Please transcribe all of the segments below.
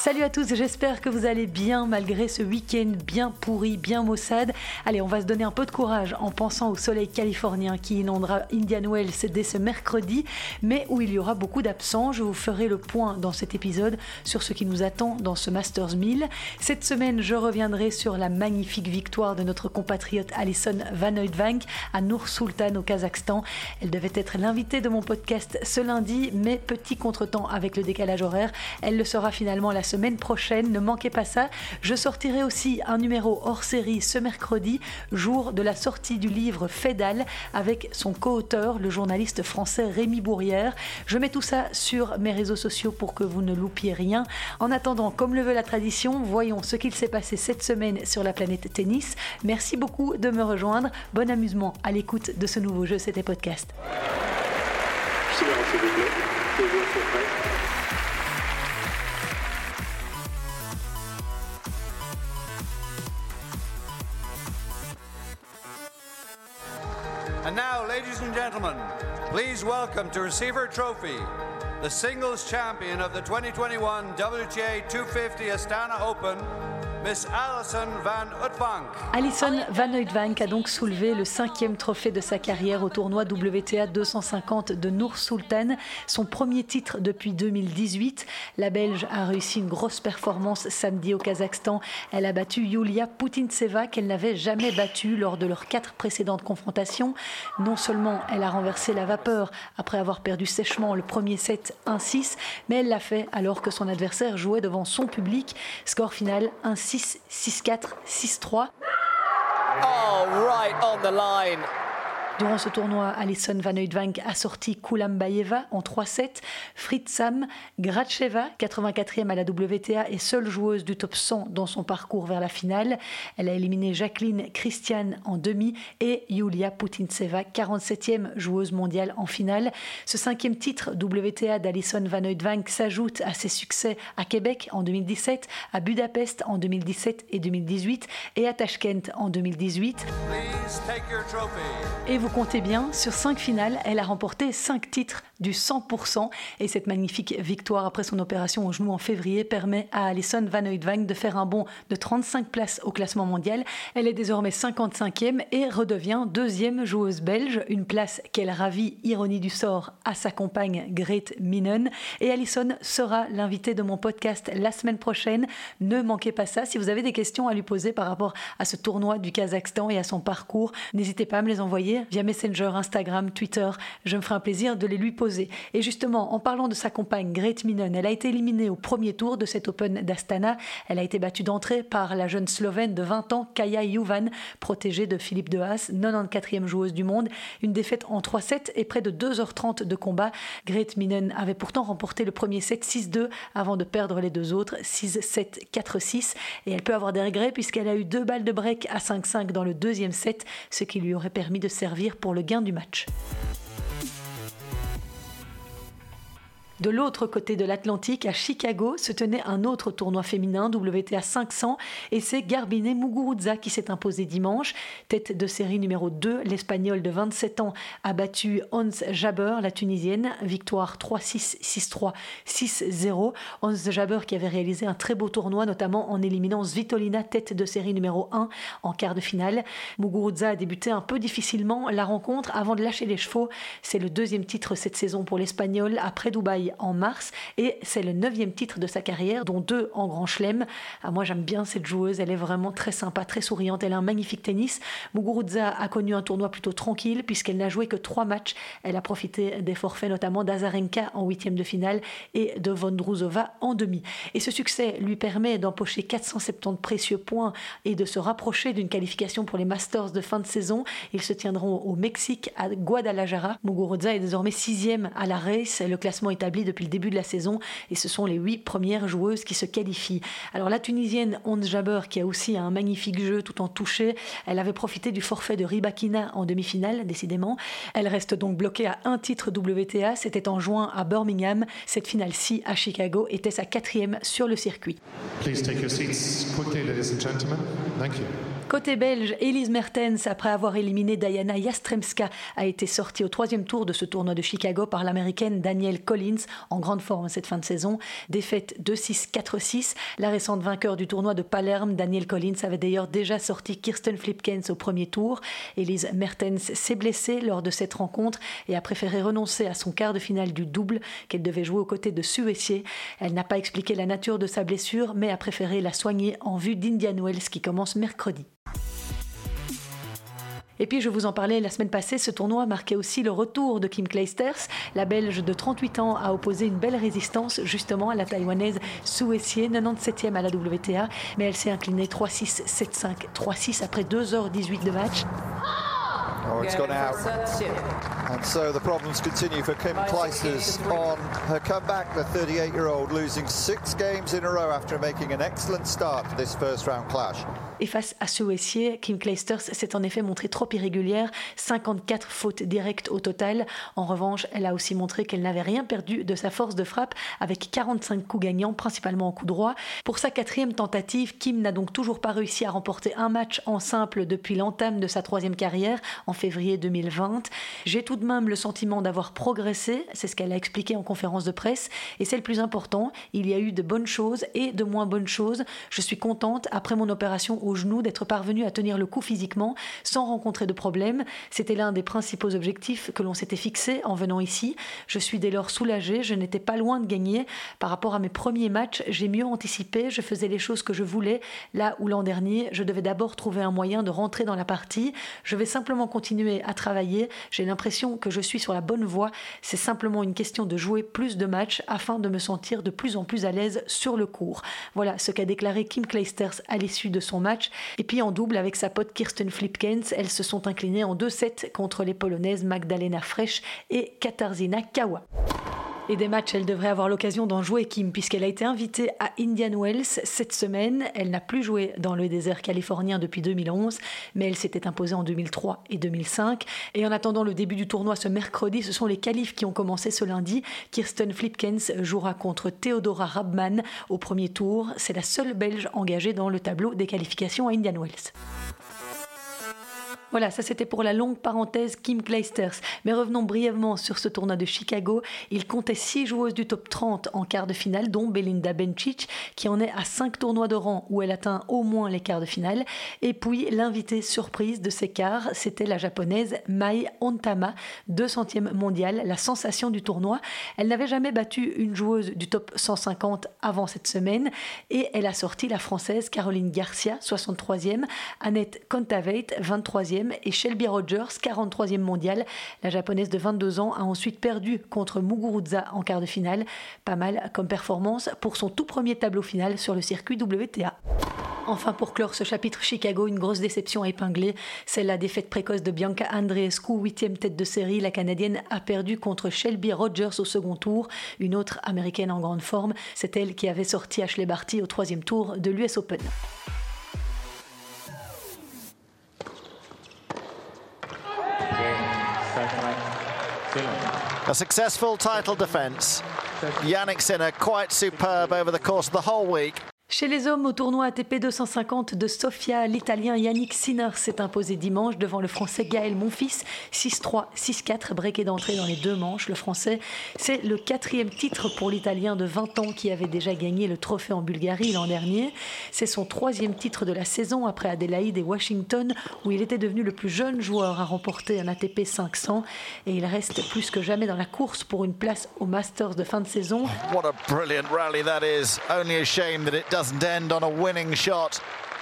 Salut à tous, j'espère que vous allez bien malgré ce week-end bien pourri, bien maussade. Allez, on va se donner un peu de courage en pensant au soleil californien qui inondera Indian Wells dès ce mercredi, mais où il y aura beaucoup d'absents. Je vous ferai le point dans cet épisode sur ce qui nous attend dans ce Masters 1000. Cette semaine, je reviendrai sur la magnifique victoire de notre compatriote Alison Van Oudvank à Nour Sultan au Kazakhstan. Elle devait être l'invitée de mon podcast ce lundi, mais petit contretemps avec le décalage horaire, elle le sera finalement la semaine prochaine. Ne manquez pas ça. Je sortirai aussi un numéro hors série ce mercredi, jour de la sortie du livre Fédal avec son co-auteur, le journaliste français Rémi Bourrière. Je mets tout ça sur mes réseaux sociaux pour que vous ne loupiez rien. En attendant, comme le veut la tradition, voyons ce qu'il s'est passé cette semaine sur la planète tennis. Merci beaucoup de me rejoindre. Bon amusement à l'écoute de ce nouveau jeu, c'était podcast. Gentlemen, please welcome to receive her trophy, the singles champion of the 2021 WTA 250 Astana Open, Miss Alison Van Utvank. Alison Van Uitvank a donc soulevé le cinquième trophée de sa carrière au tournoi WTA 250 de Nour Sultan, son premier titre depuis 2018. La Belge a réussi une grosse performance samedi au Kazakhstan. Elle a battu Yulia Putintseva qu'elle n'avait jamais battue lors de leurs quatre précédentes confrontations. Non seulement elle a renversé la vapeur après avoir perdu sèchement le premier set 1-6, mais elle l'a fait alors que son adversaire jouait devant son public. Score final 1-6. 6, 6-4, 6-3. Oh, right on the line. Durant ce tournoi, Alison Van Oudvank a sorti Koulambaeva en 3-7. Fritsam Gracheva, 84e à la WTA et seule joueuse du top 100 dans son parcours vers la finale. Elle a éliminé Jacqueline Christian en demi et Yulia Putintseva, 47e joueuse mondiale en finale. Ce cinquième titre WTA d'Alison Van Oudvank s'ajoute à ses succès à Québec en 2017, à Budapest en 2017 et 2018 et à Tashkent en 2018. Please take your trophy. Et vous comptez bien, sur cinq finales, elle a remporté cinq titres du 100%. Et cette magnifique victoire après son opération au genou en février permet à Alison Van Oudvank de faire un bond de 35 places au classement mondial. Elle est désormais 55e et redevient deuxième joueuse belge, une place qu'elle ravit, ironie du sort, à sa compagne Grete Minen. Et Alison sera l'invitée de mon podcast la semaine prochaine. Ne manquez pas ça. Si vous avez des questions à lui poser par rapport à ce tournoi du Kazakhstan et à son parcours, n'hésitez pas à me les envoyer Messenger, Instagram, Twitter. Je me ferai un plaisir de les lui poser. Et justement, en parlant de sa compagne Grete Minen, elle a été éliminée au premier tour de cet Open d'Astana. Elle a été battue d'entrée par la jeune Slovène de 20 ans, Kaya Juvan, protégée de Philippe de Haas, 94e joueuse du monde. Une défaite en 3-7 et près de 2h30 de combat. Grete Minen avait pourtant remporté le premier set 6-2 avant de perdre les deux autres 6-7, 4-6. Et elle peut avoir des regrets puisqu'elle a eu deux balles de break à 5-5 dans le deuxième set, ce qui lui aurait permis de servir pour le gain du match. De l'autre côté de l'Atlantique, à Chicago, se tenait un autre tournoi féminin WTA 500 et c'est Garbine Muguruza qui s'est imposé dimanche. Tête de série numéro 2, l'Espagnole de 27 ans a battu Hans Jaber, la Tunisienne. Victoire 3-6, 6-3, 6-0. Hans Jaber qui avait réalisé un très beau tournoi, notamment en éliminant Svitolina, tête de série numéro 1 en quart de finale. Muguruza a débuté un peu difficilement la rencontre avant de lâcher les chevaux. C'est le deuxième titre cette saison pour l'Espagnol après Dubaï en mars et c'est le neuvième titre de sa carrière, dont deux en Grand Chelem. Ah, moi j'aime bien cette joueuse, elle est vraiment très sympa, très souriante, elle a un magnifique tennis. Muguruza a connu un tournoi plutôt tranquille puisqu'elle n'a joué que trois matchs. Elle a profité des forfaits notamment d'Azarenka en huitième de finale et de Vondrouzova en demi. Et ce succès lui permet d'empocher 470 précieux points et de se rapprocher d'une qualification pour les Masters de fin de saison. Ils se tiendront au Mexique à Guadalajara. Muguruza est désormais sixième à la race. Le classement établi depuis le début de la saison et ce sont les huit premières joueuses qui se qualifient. Alors la Tunisienne Ons Jaber qui a aussi un magnifique jeu tout en touché, elle avait profité du forfait de Ribakina en demi-finale décidément. Elle reste donc bloquée à un titre WTA, c'était en juin à Birmingham. Cette finale-ci à Chicago était sa quatrième sur le circuit. Please take your seats quickly, ladies and gentlemen. Thank you. Côté belge, Elise Mertens, après avoir éliminé Diana Jastremska, a été sortie au troisième tour de ce tournoi de Chicago par l'américaine Danielle Collins. En grande forme cette fin de saison. Défaite 2-6, 4-6. La récente vainqueur du tournoi de Palerme, Daniel Collins, avait d'ailleurs déjà sorti Kirsten Flipkens au premier tour. Elise Mertens s'est blessée lors de cette rencontre et a préféré renoncer à son quart de finale du double qu'elle devait jouer aux côtés de Suessier. Elle n'a pas expliqué la nature de sa blessure, mais a préféré la soigner en vue d'Indian Wells qui commence mercredi. Et puis, je vous en parlais la semaine passée, ce tournoi marquait aussi le retour de Kim Clijsters. La Belge de 38 ans a opposé une belle résistance justement à la Taïwanaise Su Essier, 97e à la WTA, mais elle s'est inclinée 3-6, 7-5, 3-6 après 2h18 de match. Oh, it's gone out. And so the problems continue for Kim Clijsters on her comeback. The 38 year old losing six games in a row after making an excellent start to this first round clash. Et face à ce Essier, Kim Clijsters s'est en effet montrée trop irrégulière, 54 fautes directes au total. En revanche, elle a aussi montré qu'elle n'avait rien perdu de sa force de frappe avec 45 coups gagnants, principalement en coup droit. Pour sa quatrième tentative, Kim n'a donc toujours pas réussi à remporter un match en simple depuis l'entame de sa troisième carrière en février 2020. J'ai tout de même le sentiment d'avoir progressé, c'est ce qu'elle a expliqué en conférence de presse, et c'est le plus important, il y a eu de bonnes choses et de moins bonnes choses. Je suis contente, après mon opération au genou d'être parvenu à tenir le coup physiquement sans rencontrer de problème. C'était l'un des principaux objectifs que l'on s'était fixé en venant ici. Je suis dès lors soulagée, je n'étais pas loin de gagner. Par rapport à mes premiers matchs, j'ai mieux anticipé, je faisais les choses que je voulais, là où l'an dernier, je devais d'abord trouver un moyen de rentrer dans la partie. Je vais simplement continuer à travailler, j'ai l'impression que je suis sur la bonne voie. C'est simplement une question de jouer plus de matchs afin de me sentir de plus en plus à l'aise sur le court. Voilà ce qu'a déclaré Kim Clijsters à l'issue de son match. Et puis en double avec sa pote Kirsten Flipkens, elles se sont inclinées en 2-7 contre les Polonaises Magdalena Fresh et Katarzyna Kawa. Et des matchs, elle devrait avoir l'occasion d'en jouer, Kim, puisqu'elle a été invitée à Indian Wells cette semaine. Elle n'a plus joué dans le désert californien depuis 2011, mais elle s'était imposée en 2003 et 2005. Et en attendant le début du tournoi ce mercredi, ce sont les qualifs qui ont commencé ce lundi. Kirsten Flipkens jouera contre Theodora Rabman au premier tour. C'est la seule Belge engagée dans le tableau des qualifications à Indian Wells. Voilà, ça c'était pour la longue parenthèse Kim Clijsters. Mais revenons brièvement sur ce tournoi de Chicago. Il comptait six joueuses du top 30 en quart de finale, dont Belinda Bencic, qui en est à cinq tournois de rang où elle atteint au moins les quarts de finale. Et puis l'invitée surprise de ces quarts, c'était la japonaise Mai Ontama, 200e mondiale, la sensation du tournoi. Elle n'avait jamais battu une joueuse du top 150 avant cette semaine et elle a sorti la française Caroline Garcia, 63e, Annette Kontaveit, 23e et Shelby Rogers, 43e mondiale. La japonaise de 22 ans a ensuite perdu contre Muguruza en quart de finale. Pas mal comme performance pour son tout premier tableau final sur le circuit WTA. Enfin, pour clore ce chapitre Chicago, une grosse déception épinglée. C'est la défaite précoce de Bianca Andreescu, huitième tête de série. La Canadienne a perdu contre Shelby Rogers au second tour. Une autre américaine en grande forme, c'est elle qui avait sorti Ashley Barty au troisième tour de l'US Open. A successful title defence. Yannick Sinner quite superb over the course of the whole week. Chez les hommes, au tournoi ATP 250 de Sofia, l'Italien Yannick Sinner s'est imposé dimanche devant le Français Gaël Monfils, 6-3, 6-4, breaké d'entrée dans les deux manches. Le Français, c'est le quatrième titre pour l'Italien de 20 ans qui avait déjà gagné le trophée en Bulgarie l'an dernier. C'est son troisième titre de la saison après Adélaïde et Washington, où il était devenu le plus jeune joueur à remporter un ATP 500. Et il reste plus que jamais dans la course pour une place au Masters de fin de saison. Doesn't end on a winning shot.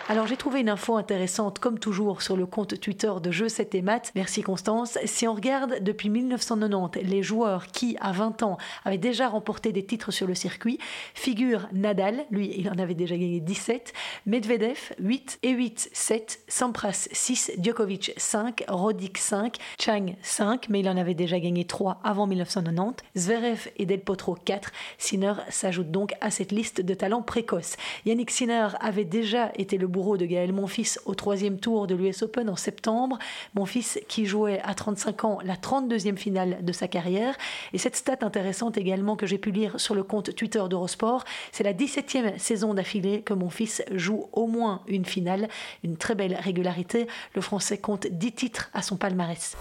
Alors j'ai trouvé une info intéressante comme toujours sur le compte Twitter de Jeux 7 et Maths. Merci Constance. Si on regarde depuis 1990 les joueurs qui à 20 ans avaient déjà remporté des titres sur le circuit, figure Nadal, lui il en avait déjà gagné 17, Medvedev 8 et 8 7, Sampras 6, Djokovic 5, Roddick 5, Chang 5 mais il en avait déjà gagné 3 avant 1990, Zverev et Del Potro 4. Sinner s'ajoute donc à cette liste de talents précoces. Yannick Sinner avait déjà été le bourreau de Gaël Monfils au troisième tour de l'US Open en septembre. Monfils qui jouait à 35 ans la 32e finale de sa carrière. Et cette stat intéressante également que j'ai pu lire sur le compte Twitter d'Eurosport, c'est la 17e saison d'affilée que Monfils joue au moins une finale. Une très belle régularité. Le Français compte 10 titres à son palmarès.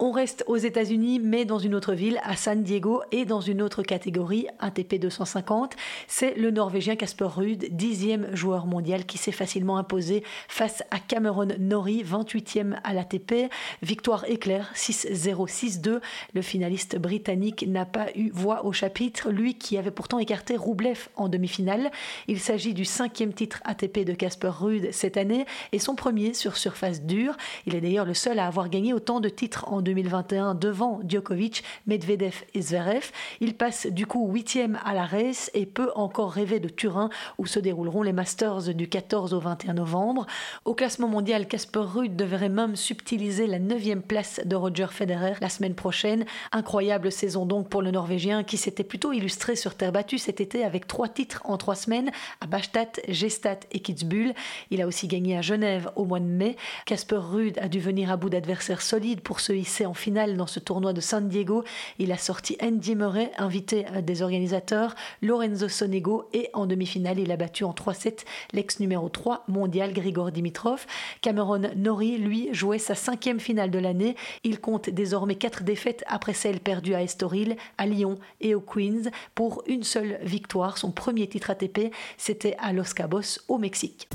On reste aux États-Unis, mais dans une autre ville, à San Diego, et dans une autre catégorie, ATP 250. C'est le Norvégien Casper Ruud, dixième joueur mondial, qui s'est facilement imposé face à Cameron Norrie, 28e à l'ATP. Victoire éclair, 6-0, 6-2. Le finaliste britannique n'a pas eu voix au chapitre, lui qui avait pourtant écarté Roublev en demi-finale. Il s'agit du cinquième titre ATP de Casper Ruud cette année et son premier sur surface dure. Il est d'ailleurs le seul à avoir gagné autant de titres en 2021 devant Djokovic, Medvedev et Zverev. Il passe du coup huitième à la race et peut encore rêver de Turin où se dérouleront les Masters du 14 au 21 novembre. Au classement mondial, Casper Ruud devrait même subtiliser la neuvième place de Roger Federer la semaine prochaine. Incroyable saison donc pour le Norvégien qui s'était plutôt illustré sur terre battue cet été avec trois titres en trois semaines à Bastad, Gstaad et Kitzbühel. Il a aussi gagné à Genève au mois de mai. Casper Ruud a dû venir à bout d'adversaires solides pour se hisser en finale dans ce tournoi de San Diego. Il a sorti Andy Murray, invité des organisateurs, Lorenzo Sonego et en demi-finale, il a battu en 3-7 l'ex numéro 3 mondial Grigor Dimitrov. Cameron Norrie, lui, jouait sa cinquième finale de l'année. Il compte désormais quatre défaites après celle perdue à Estoril, à Lyon et au Queens pour une seule victoire. Son premier titre ATP, c'était à Los Cabos au Mexique.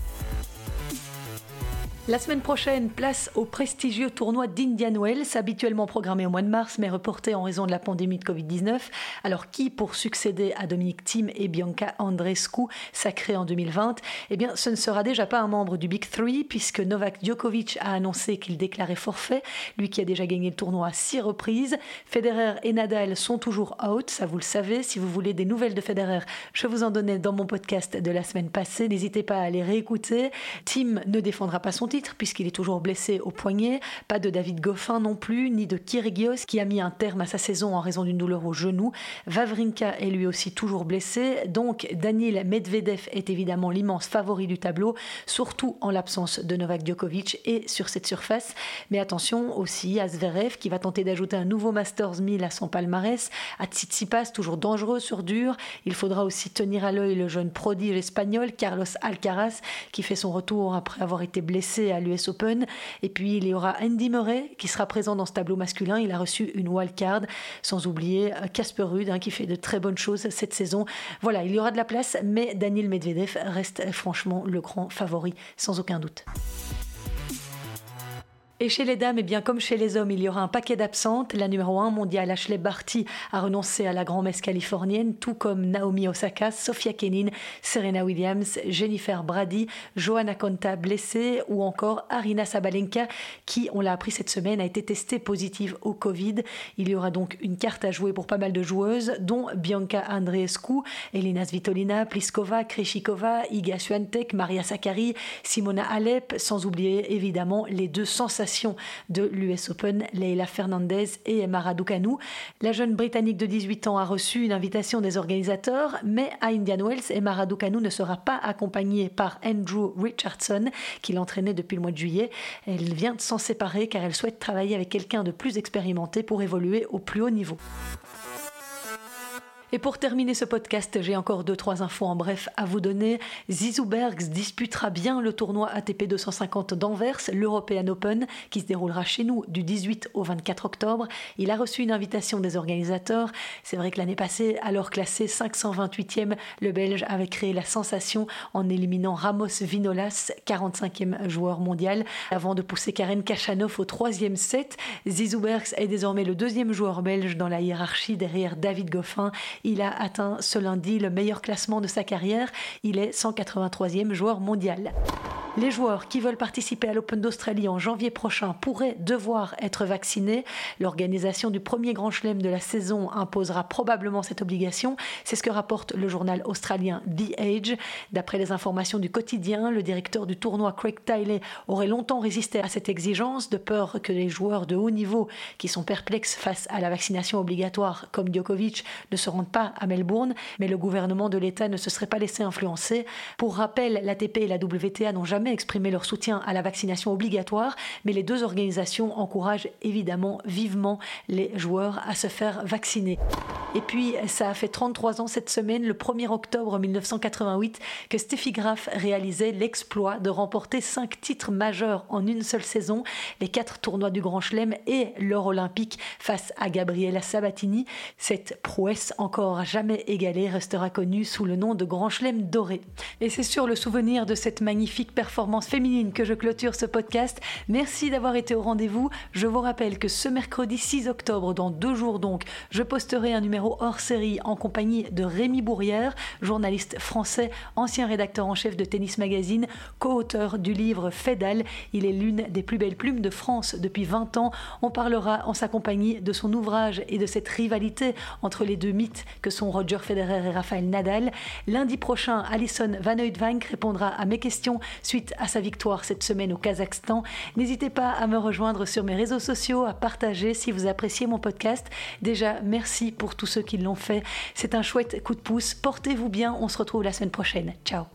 La semaine prochaine, place au prestigieux tournoi d'Indian Wells, habituellement programmé au mois de mars, mais reporté en raison de la pandémie de Covid-19. Alors, qui pour succéder à Dominique Thiem et Bianca Andreescu, sacré en 2020 Eh bien, ce ne sera déjà pas un membre du Big Three, puisque Novak Djokovic a annoncé qu'il déclarait forfait, lui qui a déjà gagné le tournoi à six reprises. Federer et Nadal sont toujours out, ça vous le savez. Si vous voulez des nouvelles de Federer, je vous en donnais dans mon podcast de la semaine passée. N'hésitez pas à les réécouter. Thiem ne défendra pas son puisqu'il est toujours blessé au poignet. Pas de David Goffin non plus, ni de Kyrgios qui a mis un terme à sa saison en raison d'une douleur au genou. Vavrinka est lui aussi toujours blessé. Donc Daniel Medvedev est évidemment l'immense favori du tableau, surtout en l'absence de Novak Djokovic et sur cette surface. Mais attention aussi à Zverev qui va tenter d'ajouter un nouveau Masters 1000 à son palmarès. À Tsitsipas, toujours dangereux sur dur. Il faudra aussi tenir à l'œil le jeune prodige espagnol Carlos Alcaraz qui fait son retour après avoir été blessé à l'US Open. Et puis il y aura Andy Murray qui sera présent dans ce tableau masculin. Il a reçu une wildcard, sans oublier euh, Casper Ruud hein, qui fait de très bonnes choses cette saison. Voilà, il y aura de la place, mais Daniel Medvedev reste franchement le grand favori, sans aucun doute. Et chez les dames, eh bien comme chez les hommes, il y aura un paquet d'absentes. La numéro 1 mondiale, Ashley Barty, a renoncé à la grand-messe californienne, tout comme Naomi Osaka, Sophia Kenin, Serena Williams, Jennifer Brady, Johanna Konta blessée ou encore Arina Sabalenka qui, on l'a appris cette semaine, a été testée positive au Covid. Il y aura donc une carte à jouer pour pas mal de joueuses, dont Bianca Andreescu, Elina Svitolina, Pliskova, Kreshikova, Iga Swiatek, Maria Sakkari, Simona Alep, sans oublier évidemment les deux sensations de l'US Open, Leila Fernandez et Emma Raducanu. La jeune Britannique de 18 ans a reçu une invitation des organisateurs, mais à Indian Wells, Emma Raducanu ne sera pas accompagnée par Andrew Richardson, qui l'entraînait depuis le mois de juillet. Elle vient de s'en séparer car elle souhaite travailler avec quelqu'un de plus expérimenté pour évoluer au plus haut niveau. Et pour terminer ce podcast, j'ai encore deux trois infos en bref à vous donner. Zizou Bergs disputera bien le tournoi ATP 250 d'Anvers, l'European Open, qui se déroulera chez nous du 18 au 24 octobre. Il a reçu une invitation des organisateurs. C'est vrai que l'année passée, alors classé 528e, le Belge avait créé la sensation en éliminant Ramos Vinolas, 45e joueur mondial, avant de pousser Karen Kachanov au troisième set. Zizou Bergs est désormais le deuxième joueur belge dans la hiérarchie derrière David Goffin il a atteint ce lundi le meilleur classement de sa carrière. Il est 183e joueur mondial. Les joueurs qui veulent participer à l'Open d'Australie en janvier prochain pourraient devoir être vaccinés. L'organisation du premier grand chelem de la saison imposera probablement cette obligation. C'est ce que rapporte le journal australien The Age. D'après les informations du quotidien, le directeur du tournoi Craig Tiley aurait longtemps résisté à cette exigence de peur que les joueurs de haut niveau qui sont perplexes face à la vaccination obligatoire comme Djokovic ne se rendent pas à Melbourne, mais le gouvernement de l'État ne se serait pas laissé influencer. Pour rappel, l'ATP et la WTA n'ont jamais exprimé leur soutien à la vaccination obligatoire, mais les deux organisations encouragent évidemment vivement les joueurs à se faire vacciner. Et puis, ça a fait 33 ans cette semaine, le 1er octobre 1988, que Steffi Graf réalisait l'exploit de remporter cinq titres majeurs en une seule saison, les quatre tournois du Grand Chelem et l'or olympique face à Gabriela Sabatini. Cette prouesse encore jamais égalée restera connue sous le nom de Grand Chelem doré. Et c'est sur le souvenir de cette magnifique performance féminine que je clôture ce podcast. Merci d'avoir été au rendez-vous. Je vous rappelle que ce mercredi 6 octobre, dans deux jours donc, je posterai un numéro hors série en compagnie de Rémi Bourrière, journaliste français, ancien rédacteur en chef de Tennis Magazine, co-auteur du livre Fédal. Il est l'une des plus belles plumes de France depuis 20 ans. On parlera en sa compagnie de son ouvrage et de cette rivalité entre les deux mythes que sont Roger Federer et Rafael Nadal. Lundi prochain, Alison Van Oudvank répondra à mes questions suite à sa victoire cette semaine au Kazakhstan. N'hésitez pas à me rejoindre sur mes réseaux sociaux, à partager si vous appréciez mon podcast. Déjà, merci pour tous ceux qui l'ont fait. C'est un chouette coup de pouce. Portez-vous bien. On se retrouve la semaine prochaine. Ciao.